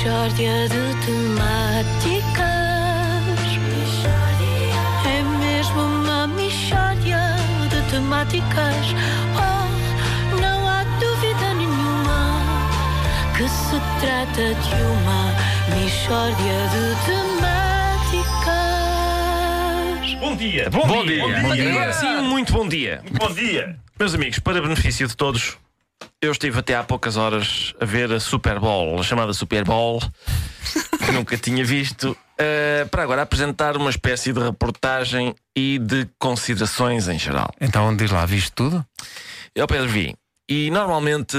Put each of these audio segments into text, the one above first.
Mishória de temáticas. É mesmo uma mishória de temáticas. Oh, não há dúvida nenhuma que se trata de uma mishória de temáticas. Bom dia. Bom, Bom dia. dia. Bom dia. Agora Sim, muito bom dia. Bom dia. Meus amigos, para benefício de todos, eu estive até há poucas horas a ver a Super Bowl, a chamada Super Bowl, que nunca tinha visto, eh, para agora apresentar uma espécie de reportagem e de considerações em geral. Então diz lá, viste tudo? Eu, Pedro, vi. E normalmente,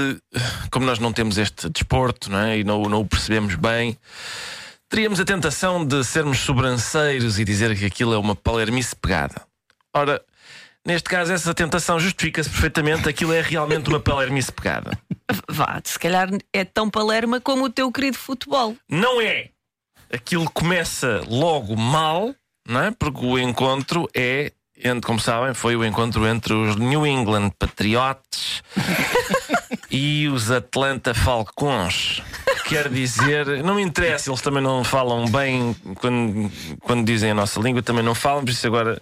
como nós não temos este desporto não é? e não, não o percebemos bem, teríamos a tentação de sermos sobranceiros e dizer que aquilo é uma palermice pegada. Ora, neste caso, essa tentação justifica-se perfeitamente, aquilo é realmente uma palermice pegada. Vá, se calhar é tão palerma como o teu querido futebol. Não é! Aquilo começa logo mal, não é? Porque o encontro é, entre, como sabem, foi o encontro entre os New England Patriots e os Atlanta Falcons. Quer dizer, não me interessa, eles também não falam bem quando, quando dizem a nossa língua, também não falam, por isso agora.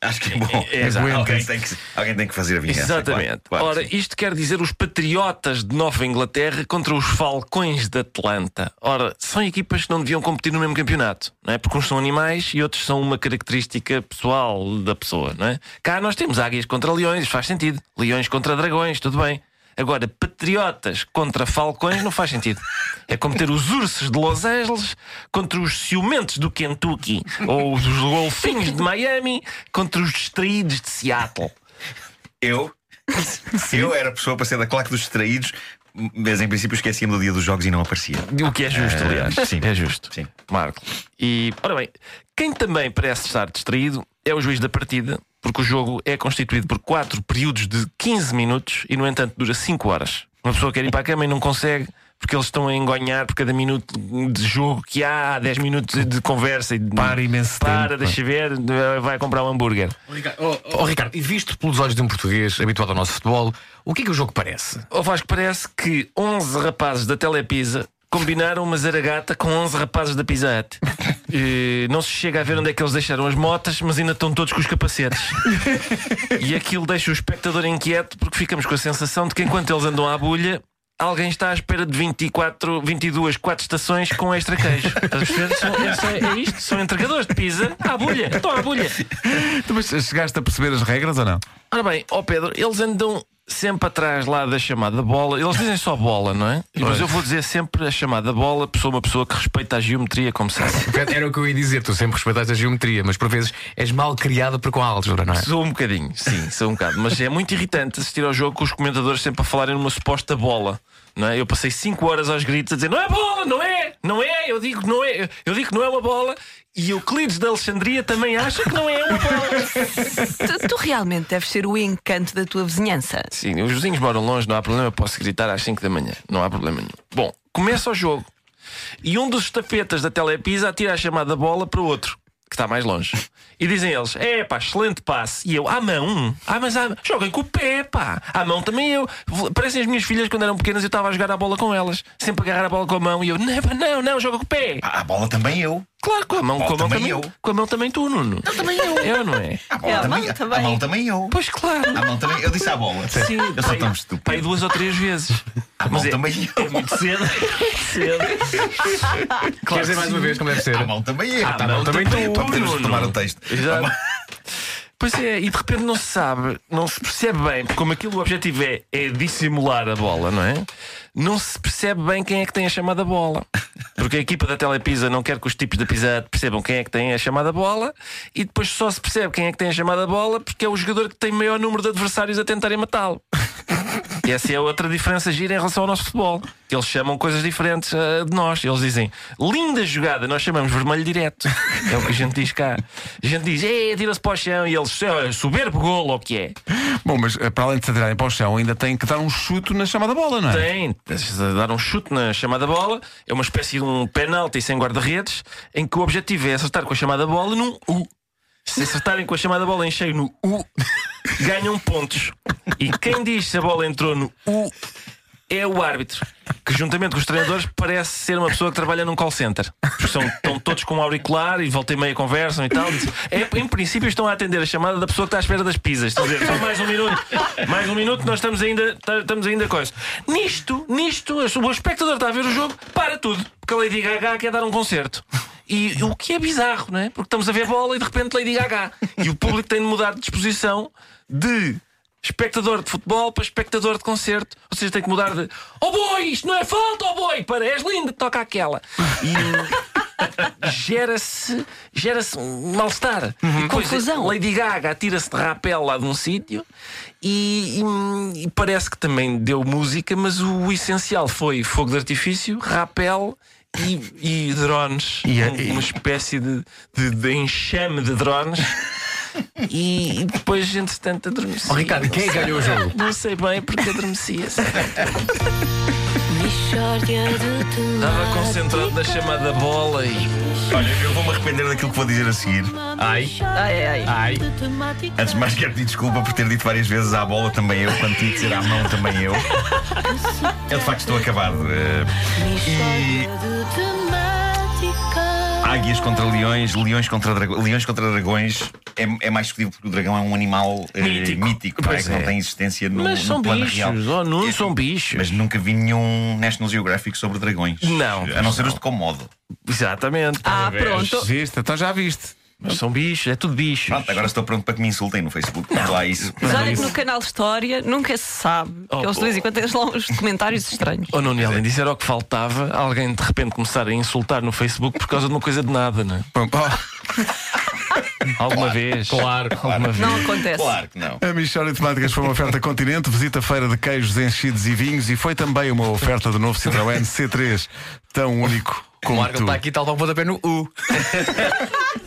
Acho que é bom. É, exato. alguém, tem que, alguém tem que fazer a vingança. Exatamente. Claro, claro Ora, sim. isto quer dizer os Patriotas de Nova Inglaterra contra os Falcões de Atlanta. Ora, são equipas que não deviam competir no mesmo campeonato, não é? Porque uns são animais e outros são uma característica pessoal da pessoa, não é? Cá nós temos águias contra leões, faz sentido. Leões contra dragões, tudo bem. Agora, patriotas contra falcões não faz sentido. É como ter os ursos de Los Angeles contra os ciumentos do Kentucky ou os golfinhos de Miami contra os distraídos de Seattle. Eu, eu era a pessoa para ser da claque dos distraídos, mas em princípio esquecia-me do dia dos jogos e não aparecia. O que é justo, Eh, aliás. sim. É justo. Sim. Marco. E, ora bem, quem também parece estar distraído é o juiz da partida, porque o jogo é constituído por quatro períodos de 15 minutos e, no entanto, dura 5 horas. Uma pessoa quer ir para a cama e não consegue. Porque eles estão a engonhar por cada minuto de jogo que há, há 10 minutos de conversa e de Para imenso Para, tempo. deixa ver, vai comprar um hambúrguer. Ricardo, oh, oh, Ricardo, e visto pelos olhos de um português habituado ao nosso futebol, o que é que o jogo parece? Ou Vasco, parece que 11 rapazes da Telepisa combinaram uma zaragata com 11 rapazes da Pizza Hut. E não se chega a ver onde é que eles deixaram as motas, mas ainda estão todos com os capacetes. e aquilo deixa o espectador inquieto porque ficamos com a sensação de que enquanto eles andam à bulha. Alguém está à espera de 24, 22, 4 estações com extra queijo. Estás a é, é isto, são entregadores de pizza à bulha. Estão à bulha. Tu, Mas chegaste a perceber as regras ou não? Ora bem, ó Pedro, eles andam sempre atrás lá da chamada bola. Eles dizem só bola, não é? Mas eu vou dizer sempre a chamada bola, sou uma pessoa que respeita a geometria, como sabe. Era o que eu ia dizer, tu sempre respeitaste a geometria, mas por vezes és mal criado para com a álgebra, não é? Sou um bocadinho, sim, sou um bocado. Mas é muito irritante assistir ao jogo com os comentadores sempre a falarem numa suposta bola. É? Eu passei 5 horas aos gritos a dizer não é bola, não é, não é, eu digo que não é, eu digo que não é uma bola e Euclides de Alexandria também acha que não é uma bola. Tu, tu realmente deves ser o encanto da tua vizinhança. Sim, os vizinhos moram longe, não há problema, eu posso gritar às 5 da manhã, não há problema nenhum. Bom, começa o jogo e um dos estafetas da Telepisa atira a chamada bola para o outro, que está mais longe. E dizem eles: é pá, excelente passe. E eu, à mão? Ah, mas à... joguem com o pé, pá. À mão também eu. Parecem as minhas filhas quando eram pequenas eu estava a jogar a bola com elas. Sempre agarrar a bola com a mão e eu, não, não, não, joga com o pé. Ah, a bola também eu. Claro, com a mão, Bom, com a mão também também. eu. Com a mão também tu, Nuno. Eu também eu. Eu, não é? A bola É, a também, mão também. A mão também eu. Pois claro. A mão também. Eu disse à bola. Sim, eu sou pai- tão estúpido. pai duas ou três vezes. A mão Mas é- também eu. É muito cedo. cedo. Quer dizer mais uma vez como deve ser? A mão também eu. A mão também tu, Para podermos retomar o texto. Exato. Pois é, e de repente não se sabe, não se percebe bem, porque como aquilo o objetivo é, é dissimular a bola, não é? Não se percebe bem quem é que tem a chamada bola. Porque a equipa da Telepisa não quer que os tipos da Pisa percebam quem é que tem a chamada bola e depois só se percebe quem é que tem a chamada bola porque é o jogador que tem maior número de adversários a tentarem matá-lo. E essa é outra diferença gira em relação ao nosso futebol. Eles chamam coisas diferentes ah, de nós. Eles dizem linda jogada, nós chamamos vermelho direto. É o que a gente diz cá. A gente diz, é, tira-se para o chão e eles, "É, soberbo golo, ou o que é? Bom, mas eh, para além de se atirarem para o chão, ainda tem que dar um chute na chamada bola, não é? Tem, dar um chute na chamada bola, é uma espécie de um penalti sem guarda-redes, em que o objetivo é acertar com a chamada bola num U. Se acertarem com a chamada bola em cheio no U, ganham pontos. E quem diz se a bola entrou no U é o árbitro, que juntamente com os treinadores parece ser uma pessoa que trabalha num call center. São, estão todos com um auricular e volta e meia conversam e tal. É, em princípio estão a atender a chamada da pessoa que está à espera das pizzas. Estão a dizer, só mais um minuto, mais um minuto, nós estamos ainda, tá- estamos ainda coisa. Nisto, nisto, o espectador está a ver o jogo, para tudo, porque a Lady Gaga quer dar um concerto. E o que é bizarro, não é? Porque estamos a ver bola e de repente Lady Gaga. E o público tem de mudar de disposição de espectador de futebol para espectador de concerto. Ou seja, tem que mudar de Oh boi, isto não é falta, oh boi, para és linda, toca aquela. E gera-se gera-se um mal-estar. Depois Confusão. Lady Gaga tira-se de rapel lá de um sítio e, e- e parece que também deu música, mas o essencial foi fogo de artifício, rapel. E, e drones, E Um- uma espécie de, de, de enxame de drones, e, e depois, entretanto, adormeci. Oh, Ricardo, quem é ganhou o jogo? Não sei bem porque adormecia-se. De. Estava concentrado na chamada bola e. Olha, eu vou-me arrepender daquilo que vou dizer a seguir. Ai. Ai, ai, ai. De. Antes de mais, quero pedir desculpa por ter dito várias vezes à bola também eu, quando tinha que dizer à mão também eu. Eu de facto estou acabado. Eh, de temáticas. Águias contra leões, leões contra, drago- leões contra dragões é, é mais discutível porque o dragão é um animal eh, Mítico. mítico não é? Que não é. tem existência no, Mas no são plano bichos, real. oh Nuno, É, são bichos. Mas nunca vi nenhum National Geographic sobre dragões. Não, A não ser não. os de Komodo. Exatamente. Ah, pronto. Viste? Então já viste. Mas são bichos, é tudo. Pronto, agora estou pronto para que me insultem no Facebook. Não. lá isso. Mas olha que no canal História nunca se sabe. Oh, que eles de vez em quando têm lá uns comentários estranhos. Oh, Nuno, e além disso era o que faltava alguém de repente começar a insultar no Facebook por causa de uma coisa de nada, não é? Alguma vez. Claro. Alguma vez. Não acontece. Claro que não. a Michórdia de Temáticas foi uma oferta Continente, visita a feira de queijos, enchidos e vinhos e foi também uma oferta do novo Citroën C3, tão único O como Marco tu. está aqui, tal para o pontapé no U.